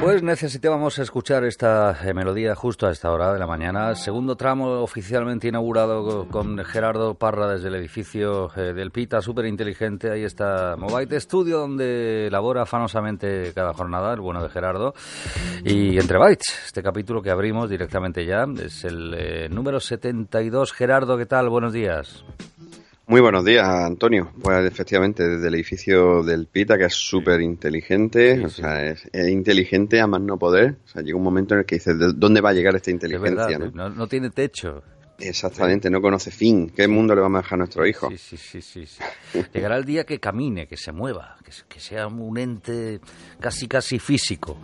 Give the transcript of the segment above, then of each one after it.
Pues necesitábamos escuchar esta eh, melodía justo a esta hora de la mañana. Segundo tramo oficialmente inaugurado con Gerardo Parra desde el edificio eh, del Pita, súper inteligente. Ahí está Mobile Studio, donde elabora afanosamente cada jornada, el bueno de Gerardo. Y Entre Bytes, este capítulo que abrimos directamente ya, es el eh, número 72. Gerardo, ¿qué tal? Buenos días. Muy buenos días, Antonio. Pues efectivamente, desde el edificio del Pita, que es súper inteligente, o sea, es, inteligente a más no poder. O sea, llega un momento en el que dices, ¿dónde va a llegar esta inteligencia? ¿no? No, tiene techo. Exactamente, no conoce fin. ¿Qué mundo le vamos a dejar a nuestro hijo? Sí, sí, sí, sí. Llegará el día que camine, que se mueva, que, sea un ente casi, casi físico.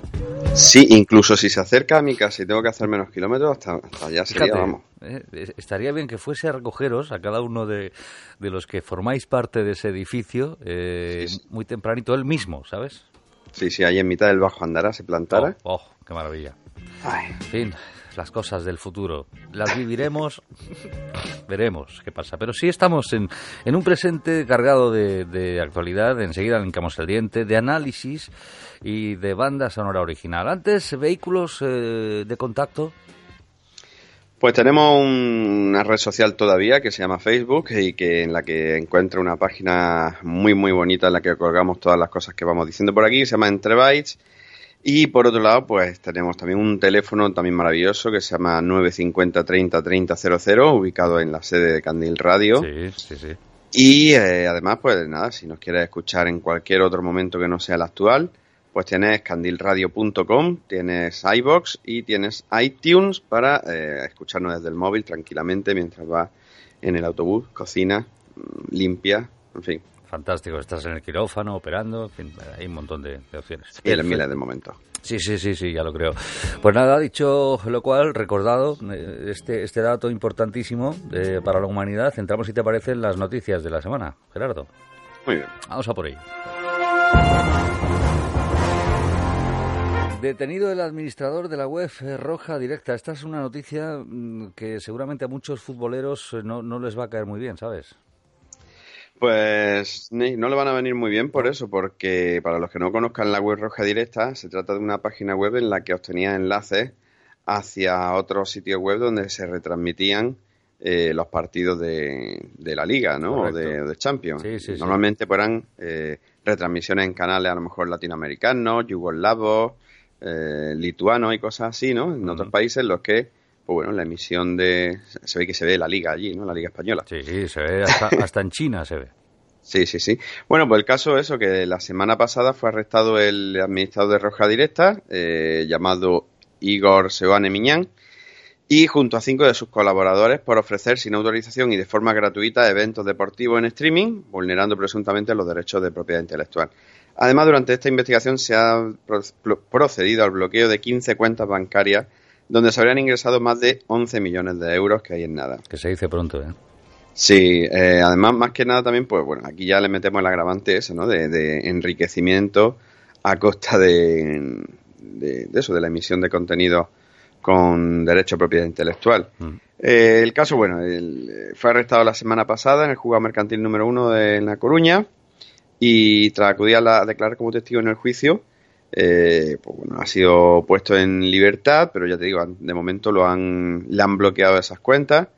Sí, incluso si se acerca a mi casa y tengo que hacer menos kilómetros, hasta, allá sería, vamos. Eh, estaría bien que fuese a recogeros a cada uno de, los que formáis parte de ese edificio eh, muy tempranito, él mismo, ¿sabes? Sí, sí, ahí en mitad del bajo andará, se plantara. Oh, oh qué maravilla. En fin, las cosas del futuro. Las viviremos, veremos qué pasa. Pero sí estamos en, en un presente cargado de, de actualidad, enseguida linkamos el diente, de análisis y de banda sonora original. Antes, vehículos eh, de contacto. Pues tenemos una red social todavía que se llama Facebook y que en la que encuentra una página muy muy bonita en la que colgamos todas las cosas que vamos diciendo por aquí, se llama Entre Bytes y por otro lado, pues tenemos también un teléfono también maravilloso que se llama 950 30 30 00, ubicado en la sede de Candil Radio. Sí, sí, sí. Y eh, además, pues nada, si nos quieres escuchar en cualquier otro momento que no sea el actual, pues tienes candilradio.com, tienes iBox y tienes iTunes para eh, escucharnos desde el móvil tranquilamente mientras vas en el autobús, cocina, mm, limpia, en fin, Fantástico, estás en el quirófano, operando, en fin, hay un montón de, opciones. Y el miles de momento. Sí, sí, sí, sí, ya lo creo. Pues nada, dicho lo cual, recordado eh, este, este dato importantísimo eh, para la humanidad, entramos, si te parecen, las noticias de la semana. Gerardo. Muy bien. Vamos a por ello. Detenido el administrador de la web Roja Directa. Esta es una noticia mm, que seguramente a muchos futboleros eh, no, no les va a caer muy bien, ¿sabes? Pues no le van a venir muy bien por eso, porque para los que no conozcan la web roja directa, se trata de una página web en la que obtenía enlaces hacia otros sitios web donde se retransmitían eh, los partidos de, la liga, ¿no? O de, Champions. Normalmente pues eran eh, retransmisiones en canales a lo mejor latinoamericanos, yugoslavos, eh, lituanos y cosas así, ¿no? En otros países los que pues bueno, la emisión de... Se ve que se ve la liga allí, ¿no? La liga española. Sí, se ve hasta, en China se ve. Sí, sí, sí. Bueno, pues el caso es eso, que la semana pasada fue arrestado el administrador de Roja Directa, eh, llamado Igor Seoane Miñán, y junto a cinco de sus colaboradores por ofrecer sin autorización y de forma gratuita eventos deportivos en streaming, vulnerando presuntamente los derechos de propiedad intelectual. Además, durante esta investigación se ha procedido al bloqueo de 15 cuentas bancarias donde se habrían ingresado más de 11 millones de euros, que hay en nada. Que se dice pronto, ¿eh? Sí, eh, además, más que nada también, pues bueno, aquí ya le metemos el agravante ese, ¿no? De, enriquecimiento a costa de, de, eso, de la emisión de contenido con derecho a propiedad intelectual. Mm. Eh, el caso, bueno, fue arrestado la semana pasada en el juzgado mercantil número uno de La Coruña y tras acudir a declarar como testigo en el juicio, eh, pues bueno, ha sido puesto en libertad, pero ya te digo, de momento lo han, le han bloqueado esas cuentas.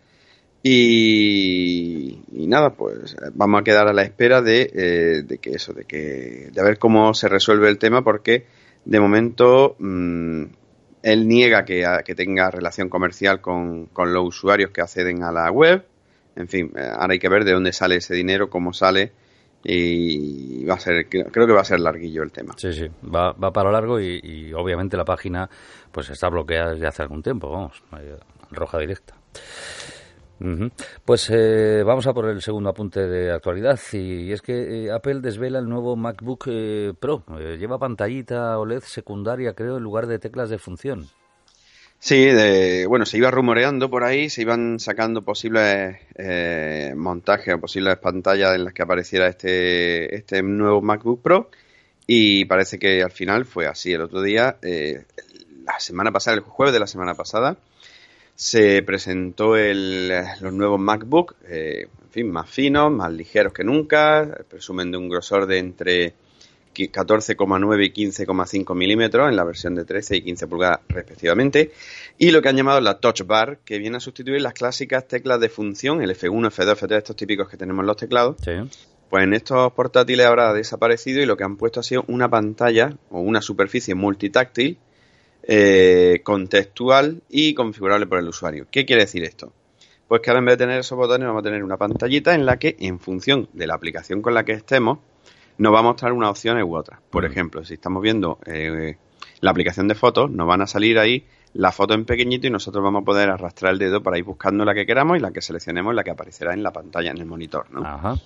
Y, nada, pues vamos a quedar a la espera de, eh, de, que eso, de que de ver cómo se resuelve el tema, porque de momento mm, él niega que, que, tenga relación comercial con, con, los usuarios que acceden a la web. En fin, eh, ahora hay que ver de dónde sale ese dinero, cómo sale y va a ser creo que va a ser larguillo el tema sí sí va, va para largo y, obviamente la página pues está bloqueada desde hace algún tiempo vamos roja directa Pues eh, vamos a por el segundo apunte de actualidad y es que eh, Apple desvela el nuevo MacBook eh, Pro. lleva pantallita OLED secundaria, creo, en lugar de teclas de función. Sí, de, bueno, se iba rumoreando por ahí, se iban sacando posibles eh, montajes o posibles pantallas en las que apareciera este, este nuevo MacBook Pro y parece que al final fue así. El otro día, eh, la semana pasada, el jueves de la semana pasada, se presentó el, los nuevos MacBook, eh, en fin, más finos, más ligeros que nunca, presumen de un grosor de entre 14,9 y 15,5 milímetros en la versión de 13 y 15 pulgadas respectivamente. Y lo que han llamado la Touch Bar, que viene a sustituir las clásicas teclas de función, el F1, F2, F3, estos típicos que tenemos en los teclados. Pues en estos portátiles ahora ha desaparecido y lo que han puesto ha sido una pantalla o una superficie multitáctil eh, contextual y configurable por el usuario. ¿Qué quiere decir esto? Pues que ahora en vez de tener esos botones vamos a tener una pantallita en la que en función de la aplicación con la que estemos nos va a mostrar una opción u otra. Por ejemplo, si estamos viendo eh, la aplicación de fotos, nos van a salir ahí la foto en pequeñito y nosotros vamos a poder arrastrar el dedo para ir buscando la que queramos y la que seleccionemos la que aparecerá en la pantalla, en el monitor. ¿no?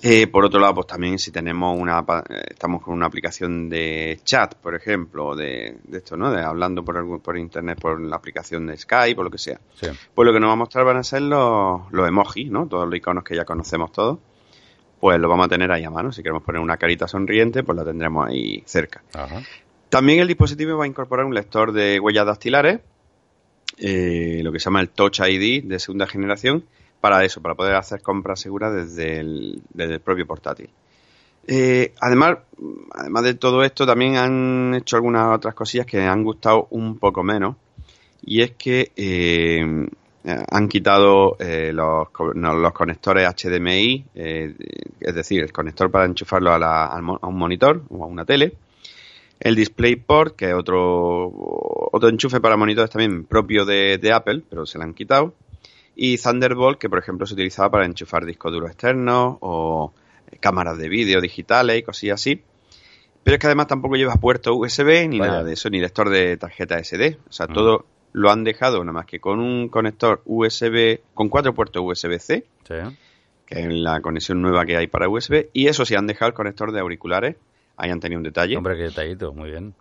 Eh, por otro lado, pues también si tenemos una, eh, estamos con una aplicación de chat, por ejemplo, de, esto, ¿no? De hablando por, por internet, por la aplicación de Skype o lo que sea. Pues lo que nos va a mostrar van a ser los, los emojis, ¿no? Todos los iconos que ya conocemos todos pues lo vamos a tener ahí a mano. Si queremos poner una carita sonriente, pues la tendremos ahí cerca. También el dispositivo va a incorporar un lector de huellas dactilares, eh, lo que se llama el Touch ID de segunda generación, para eso, para poder hacer compras seguras desde el, propio portátil. Eh, además, además de todo esto, también han hecho algunas otras cosillas que han gustado un poco menos. Y es que eh, eh, han quitado eh, los, los, conectores HDMI, eh, es decir, el conector para enchufarlo a, un monitor o a una tele. El DisplayPort, que es otro, otro enchufe para monitores también propio de, Apple, pero se lo han quitado. Y Thunderbolt, que por ejemplo se utilizaba para enchufar discos duros externos o cámaras de vídeo digitales y cosillas así. Pero es que además tampoco lleva puerto USB ni nada de eso, ni lector de tarjeta SD. O sea, todo lo han dejado nada más que con un conector USB, con cuatro puertos USB-C, que es la conexión nueva que hay para USB, y eso sí han dejado el conector de auriculares, ahí han tenido un detalle. Hombre, qué detallito, muy bien.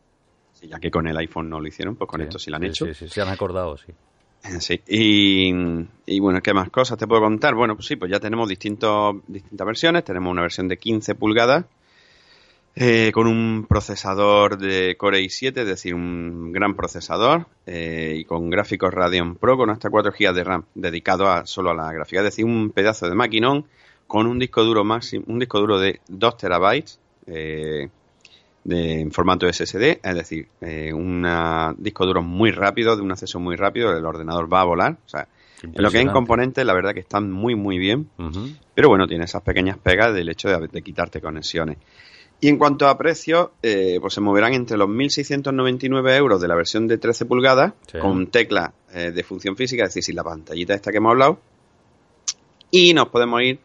ya que con el iPhone no lo hicieron, pues con esto sí lo han hecho. Sí, sí, se han acordado, sí. Eh, sí, y, y, bueno, ¿qué más cosas te puedo contar? Bueno, pues sí, pues ya tenemos distintos, distintas versiones. Tenemos una versión de 15 pulgadas eh, con un procesador de Core i7, es decir, un gran procesador, eh, y con gráficos Radeon Pro con hasta 4 GB de RAM dedicado a, solo a la gráfica, es decir, un pedazo de maquinón con un disco duro máximo, un disco duro de 2 terabytes eh, de, en formato SSD, es decir, un disco duro muy rápido, de un acceso muy rápido, el ordenador va a volar, o sea, en lo que es en componentes, la verdad que están muy, muy bien, pero bueno, tiene esas pequeñas pegas del hecho de, de quitarte conexiones. Y en cuanto a precios, eh, pues se moverán entre los 1.699 euros de la versión de 13 pulgadas, con tecla eh, de función física, es decir, sin la pantallita esta que hemos hablado, y nos podemos ir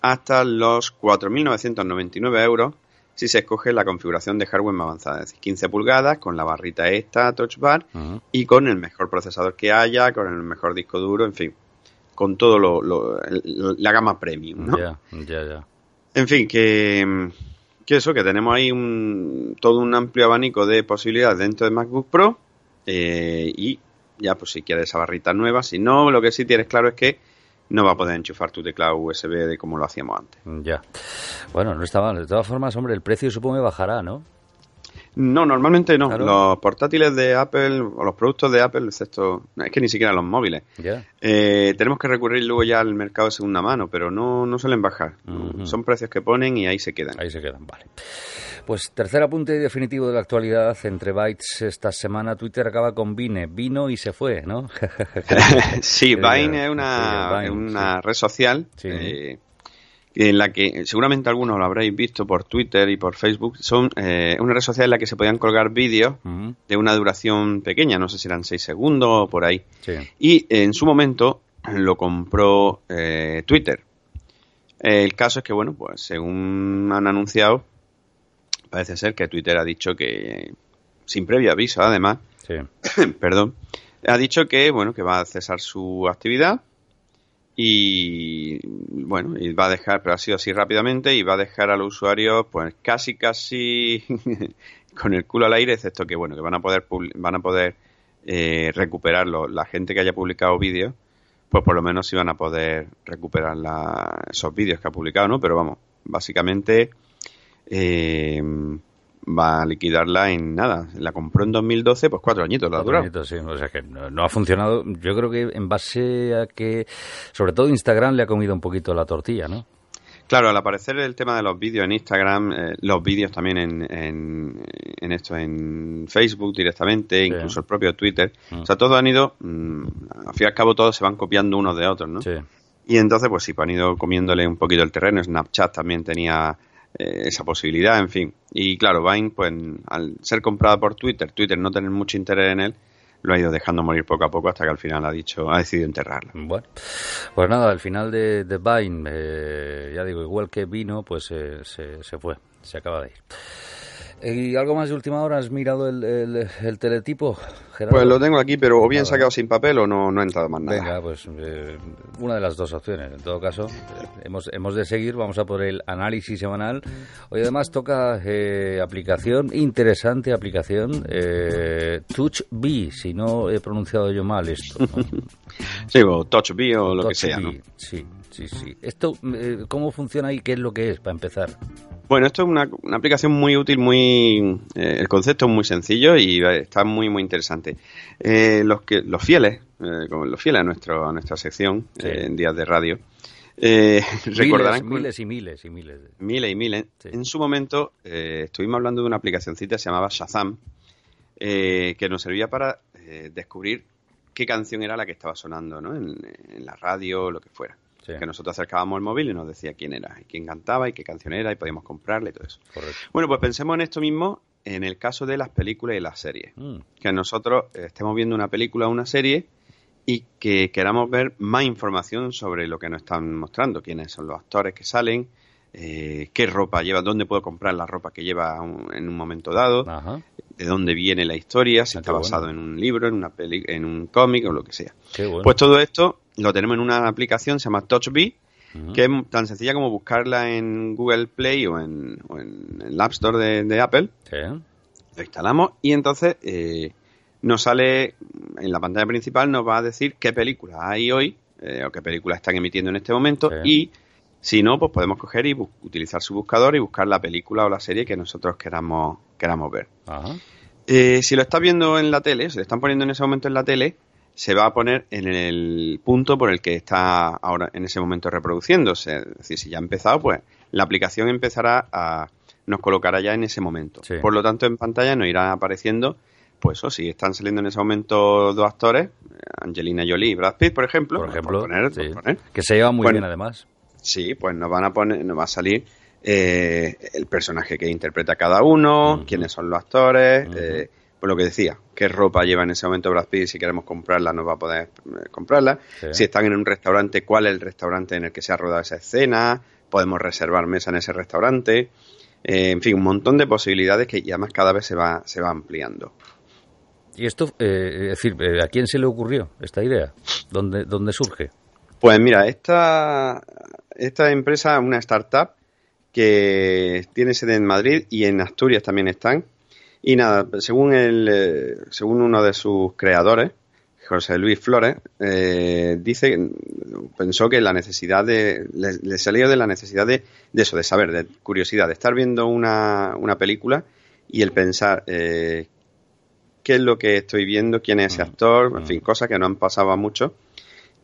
hasta los 4.999 euros si se escoge la configuración de hardware más avanzada, es decir, 15 pulgadas con la barrita esta, Touch Bar, y con el mejor procesador que haya, con el mejor disco duro, en fin, con todo lo, la gama premium, ¿no? Ya, ya, ya. En fin, que que eso, que tenemos ahí un, todo un amplio abanico de posibilidades dentro de MacBook Pro eh, y ya pues si quieres esa barrita nueva, si no, lo que sí tienes claro es que no va a poder enchufar tu teclado USB de como lo hacíamos antes. Ya. Bueno, no está mal. De todas formas, hombre, el precio supongo que bajará, ¿no? No, normalmente no. Los portátiles de Apple o los productos de Apple, excepto. Es que ni siquiera los móviles. Eh, tenemos que recurrir luego ya al mercado de segunda mano, pero no, no suelen bajar. Son precios que ponen y ahí se quedan. Ahí se quedan, vale. Pues tercer apunte definitivo de la actualidad entre bytes esta semana. Twitter acaba con Vine. Vino y se fue, ¿no? sí, Vine es una, una red social. Eh, en la que seguramente algunos lo habréis visto por Twitter y por Facebook, son eh, una red social en la que se podían colgar vídeos de una duración pequeña, no sé si eran 6 segundos o por ahí. Y en su momento lo compró eh, Twitter. El caso es que, bueno, pues según han anunciado, parece ser que Twitter ha dicho que, sin previo aviso además, perdón, ha dicho que, bueno, que va a cesar su actividad y bueno, y va a dejar, pero ha sido así rápidamente, y va a dejar al usuario pues casi casi con el culo al aire, excepto que bueno, que van a poder van a poder eh, recuperarlo. La gente que haya publicado vídeos, pues por lo menos sí van a poder recuperar esos vídeos que ha publicado, ¿no? Pero vamos, básicamente eh, va a liquidarla en nada. La compró en 2012, pues cuatro añitos la ha durado. Añitos, sí. O sea que no, ha funcionado. Yo creo que en base a que, sobre todo Instagram le ha comido un poquito la tortilla, ¿no? Claro, al aparecer el tema de los vídeos en Instagram, eh, los vídeos también en, en, esto, en Facebook directamente, incluso el propio Twitter, mm. o sea, todos han ido, mm, al fin y al cabo todos se van copiando unos de otros, ¿no? Sí. Y entonces, pues sí, pues han ido comiéndole un poquito el terreno. Snapchat también tenía eh, esa posibilidad, en fin. Y claro, Vine, pues al ser comprada por Twitter, Twitter no tener mucho interés en él, lo ha ido dejando morir poco a poco hasta que al final ha dicho, ha decidido enterrarla. Bueno, pues nada, al final de, de Vine, eh, ya digo, igual que vino, pues eh, se, se fue, se acaba de ir. ¿Y algo más de última hora? ¿Has mirado el, el, teletipo, Gerardo? Pues lo tengo aquí, pero o bien sacado sin papel o no, no ha entrado más nada. Venga, pues eh, una de las dos opciones. En todo caso, hemos, hemos de seguir. Vamos a por el análisis semanal. Hoy además toca eh, aplicación, interesante aplicación, eh, Touch B, si no he pronunciado yo mal esto. sí, o Touch B o lo que sea. Sí, sí, sí. Esto, eh, ¿Cómo funciona y qué es lo que es, para empezar? Bueno, esto es una, aplicación muy útil, muy eh, el concepto es muy sencillo y está muy muy interesante. Eh, los que los fieles, eh, como los fieles a nuestro a nuestra sección en días de radio, recordarán miles, y miles y miles miles y miles. En su momento estuvimos hablando de una aplicacióncita que se llamaba Shazam, que nos servía para descubrir qué canción era la que estaba sonando, ¿no? En, en la radio o lo que fuera. Que nosotros acercábamos el móvil y nos decía quién era, y quién cantaba, y qué canción era, y podíamos comprarle y todo eso. Bueno, pues pensemos en esto mismo en el caso de las películas y las series. Mm. Que nosotros estemos viendo una película o una serie y que queramos ver más información sobre lo que nos están mostrando, quiénes son los actores que salen, eh, qué ropa lleva, dónde puedo comprar la ropa que lleva en un momento dado, de dónde viene la historia, si ah, está basado en un libro, en una peli, en un cómic o lo que sea. Pues todo esto lo tenemos en una aplicación, se llama TouchBee, que es tan sencilla como buscarla en Google Play o en, el App Store de, Apple. Lo instalamos y entonces eh, nos sale en la pantalla principal, nos va a decir qué películas hay hoy eh, o qué películas están emitiendo en este momento y si no, pues podemos coger y utilizar su buscador y buscar la película o la serie que nosotros queramos, queramos ver. Eh, si lo estás viendo en la tele, si lo están poniendo en ese momento en la tele, se va a poner en el punto por el que está ahora en ese momento reproduciéndose. Es decir, si ya ha empezado, pues la aplicación empezará a nos colocará ya en ese momento. Por lo tanto, en pantalla nos irá apareciendo, pues o si están saliendo en ese momento dos actores, Angelina Jolie y Brad Pitt, por ejemplo, por ejemplo, que se llevan muy bien además. Sí, pues nos van a poner, nos va a salir eh, el personaje que interpreta cada uno, quiénes son los actores, eh, pues lo que decía, qué ropa lleva en ese momento Brad Pitt, si queremos comprarla nos va a poder eh, comprarla, si están en un restaurante, cuál es el restaurante en el que se ha rodado esa escena, podemos reservar mesa en ese restaurante, en fin, un montón de posibilidades que ya más cada vez se va, se va ampliando. Y esto, es decir, ¿a quién se le ocurrió esta idea? ¿Dónde, dónde surge? Pues mira, esta, esta empresa es una startup que tiene sede en Madrid y en Asturias también están. Y nada, según, el, eh, según uno de sus creadores, José Luis Flores, eh, dice, pensó que la necesidad de, le, salió de la necesidad de, eso, de saber, de curiosidad, de estar viendo una, una película y el pensar eh, qué es lo que estoy viendo, quién es ese mm. actor, en fin, cosas que no han pasado mucho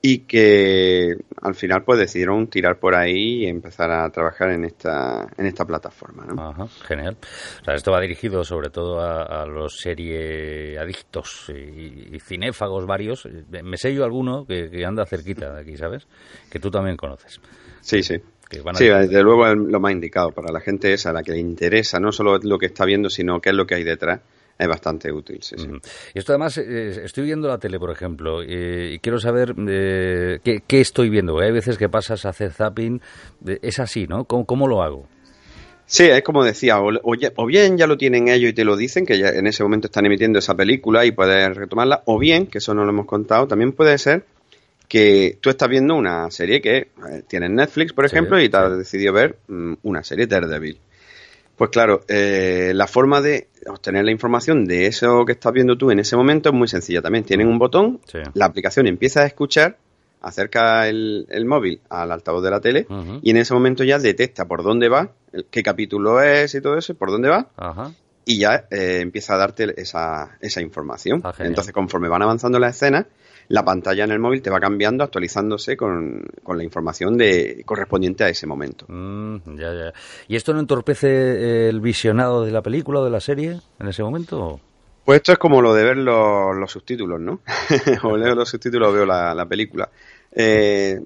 y que al final pues decidieron tirar por ahí y empezar a trabajar en esta en esta plataforma ¿no? Ajá, genial. O sea, esto va dirigido sobre todo a, los serie adictos y, cinéfagos varios. Me sé yo alguno que, anda cerquita de aquí sabes que tú también conoces. Sí sí. Sí, desde luego lo más indicado para la gente es a la que le interesa no solo lo que está viendo, sino qué es lo que hay detrás es bastante útil. Sí, sí. Y esto además, eh, estoy viendo la tele, por ejemplo, eh, y quiero saber eh, qué, estoy viendo. Hay veces que pasas a hacer zapping, es así, ¿no? ¿Cómo, lo hago? Sí, es como decía, o, bien ya lo tienen ellos y te lo dicen, que ya en ese momento están emitiendo esa película y puedes retomarla, o bien, que eso no lo hemos contado, también puede ser que tú estás viendo una serie que tienes Netflix, por ejemplo, y te has decidido ver mm, una serie Daredevil. Pues claro, eh, la forma de obtener la información de eso que estás viendo tú en ese momento es muy sencilla también. Tienen un botón, la aplicación empieza a escuchar, acerca el, móvil al altavoz de la tele y en ese momento ya detecta por dónde va, qué capítulo es y todo eso, por dónde va. y ya eh, empieza a darte esa, esa información. Ah, Entonces, conforme van avanzando las escenas, la pantalla en el móvil te va cambiando, actualizándose con, la información de, correspondiente a ese momento. Mm, ya, ya. ¿Y esto no entorpece el visionado de la película o de la serie en ese momento? Pues esto es como lo de ver los, subtítulos, ¿no? o leo los subtítulos o veo la, película. Eh,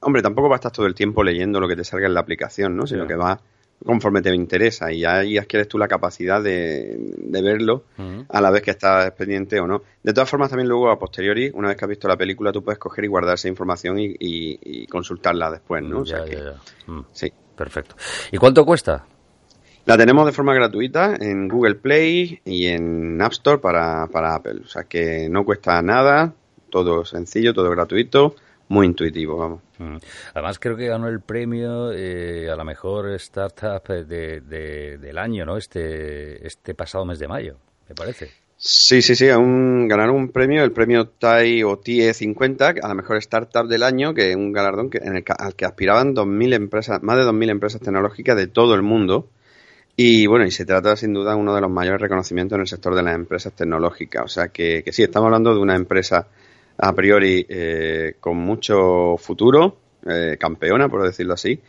hombre, tampoco va a estar todo el tiempo leyendo lo que te salga en la aplicación, ¿no? Sino que va conforme te interesa y ahí adquieres tú la capacidad de, verlo a la vez que estás pendiente o no. De todas formas, también luego a posteriori, una vez que has visto la película, tú puedes coger y guardar esa información y, consultarla después, ¿no? Ya, mm. Sí. Perfecto. ¿Y cuánto cuesta? La tenemos de forma gratuita en Google Play y en App Store para, para Apple. O sea que no cuesta nada, todo sencillo, todo gratuito muy intuitivo, vamos. Mm. Además creo que ganó el premio eh, a la mejor startup de, del año, ¿no? Este, este pasado mes de mayo, me parece. Sí, sí, sí, aún ganaron un premio, el premio TAI o TIE 50 a la mejor startup del año, que es un galardón que, en el, al que aspiraban 2000 empresas, más de 2.000 empresas tecnológicas de todo el mundo. Y bueno, y se trata sin duda de uno de los mayores reconocimientos en el sector de las empresas tecnológicas. O sea que, que sí, estamos hablando de una empresa a priori eh, con mucho futuro, eh, campeona, por decirlo así.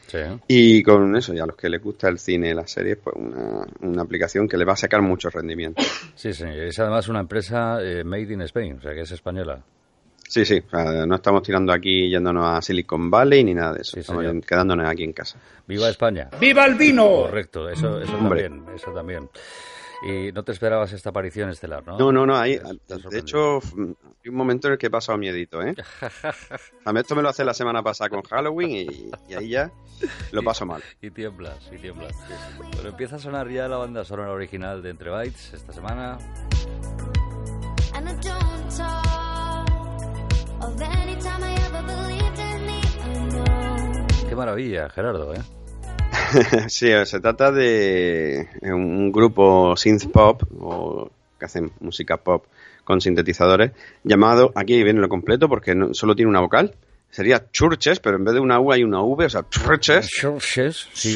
Y con eso, ya a los que les gusta el cine y las series, pues una, una aplicación que le va a sacar mucho rendimiento. Sí, sí, es además una empresa eh, made in Spain, o sea que es española. Sí, sí, no estamos tirando aquí yéndonos a Silicon Valley ni nada de eso, estamos quedándonos aquí en casa. ¡Viva España! ¡Viva el vino! Correcto, eso, eso también, eso también. Y no te esperabas esta aparición estelar, ¿no? No, no, no. Ahí, de hecho, hay un momento en el que he pasado miedito, ¿eh? A mí esto me lo hace la semana pasada con Halloween y, ahí ya lo paso mal. Y tiemblas, y tiemblas. Pero empieza a sonar ya la banda sonora original de Entre Bytes esta semana. Qué maravilla, Gerardo, ¿eh? sí, se trata de un grupo synth pop o que hacen música pop con sintetizadores llamado, aquí viene lo completo porque no, solo tiene una vocal, sería Churches, pero en vez de una U hay una V, o sea, Churches. Churches, sí,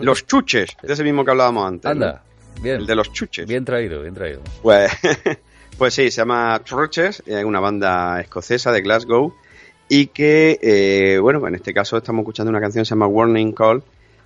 Los chuches, de ese mismo que hablábamos antes. Anda, bien. El de los chuches. Bien traído, bien traído. Pues, pues sí, se llama Churches, es una banda escocesa de Glasgow y que, eh, bueno, en este caso estamos escuchando una canción que se llama Warning Call,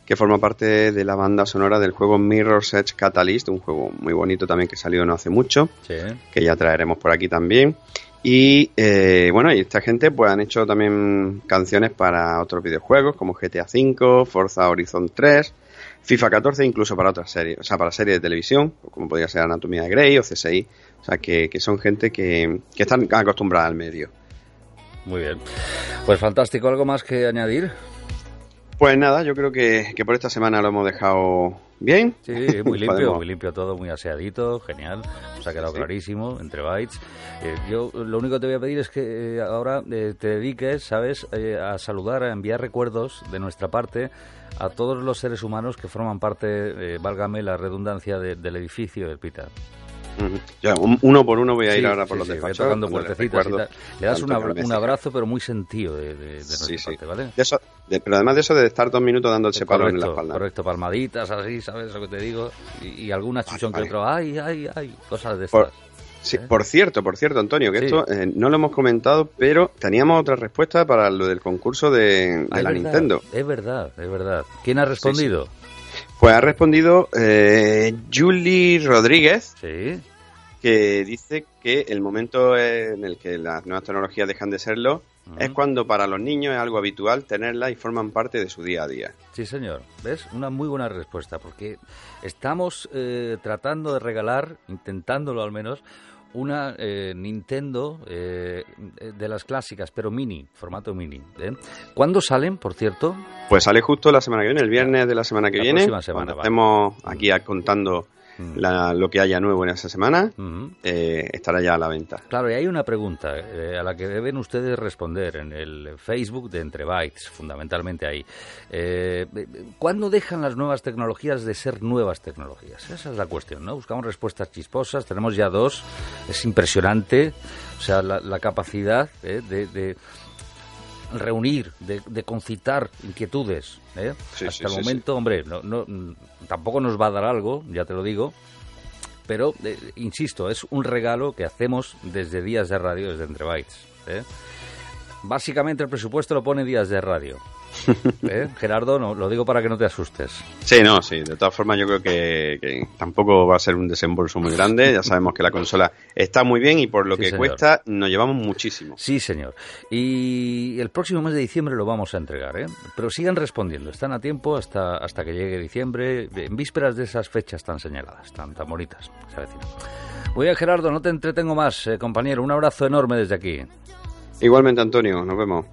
que forma parte de la banda sonora del juego Mirror's Edge Catalyst, un juego muy bonito también que salió no hace mucho, que ya traeremos por aquí también. Y eh, bueno, y esta gente pues han hecho también canciones para otros videojuegos como GTA V, Forza Horizon 3, FIFA 14, incluso para otras series, o sea, para series de televisión, como podría ser Anatomía de Grey o CSI. O sea, que, que son gente que, que están acostumbrada al medio. Muy bien. Pues fantástico. ¿Algo más que añadir? Pues nada, yo creo que, por esta semana lo hemos dejado bien. Sí, muy limpio, muy limpio todo, muy aseadito, genial. Nos ha quedado clarísimo, entre bytes. Eh, yo lo único que te voy a pedir es que eh, ahora eh, te dediques, ¿sabes?, a saludar, a enviar recuerdos de nuestra parte a todos los seres humanos que forman parte, válgame la redundancia, del edificio del PITA. Ya, uno por uno voy a ir ahora por los despachos. Tocando puertecitas y tal. Le das un abrazo, pero muy sentido de, de, parte, ¿vale? eso, pero además de eso, de estar dos minutos dándose palo en la espalda. Correcto, palmaditas así, ¿sabes lo que te digo? Y, alguna chuchón que otro, ay, ay, ay, cosas de estas. Sí, ¿Eh? por cierto, por cierto, Antonio, que esto eh, no lo hemos comentado, pero teníamos otra respuesta para lo del concurso de, la Nintendo. Es verdad, es verdad. ¿Quién ha respondido? Pues ha respondido eh, Julie Rodríguez, sí. que dice que el momento en el que las nuevas tecnologías dejan de serlo es cuando para los niños es algo habitual tenerlas y forman parte de su día a día. Sí, señor. ¿Ves? Una muy buena respuesta, porque estamos eh, tratando de regalar, intentándolo al menos, una eh, Nintendo eh, de las clásicas, pero mini, formato mini. ¿eh? ¿Cuándo salen, por cierto? Pues sale justo la semana que viene, el viernes de la semana que viene. Semana, estemos aquí contando Mm. lo que haya nuevo en esa semana eh, estará ya a la venta. Claro, y hay una pregunta eh, a la que deben ustedes responder en el Facebook de Entre Bytes, fundamentalmente ahí. Eh, ¿Cuándo dejan las nuevas tecnologías de ser nuevas tecnologías? Esa es la cuestión, ¿no? Buscamos respuestas chisposas, tenemos ya dos, es impresionante, o sea, la, capacidad de reunir, de, concitar inquietudes. ¿eh? Hasta el momento, hombre, no, no, tampoco nos va a dar algo, ya te lo digo, pero eh, insisto, es un regalo que hacemos desde Días de Radio, desde Entre Bytes. ¿eh? Básicamente el presupuesto lo pone Días de Radio. ¿Eh? Gerardo, no, lo digo para que no te asustes. Sí, no, sí. De todas formas, yo creo que, tampoco va a ser un desembolso muy grande. Ya sabemos que la consola está muy bien y por lo que cuesta nos llevamos muchísimo. Sí, señor. Y el próximo mes de diciembre lo vamos a entregar, ¿eh? Pero sigan respondiendo. Están a tiempo hasta, hasta que llegue diciembre, en vísperas de esas fechas tan señaladas, tan, tan bonitas. Muy bien, Gerardo, no te entretengo más, eh, compañero. Un abrazo enorme desde aquí. Igualmente, Antonio. Nos vemos.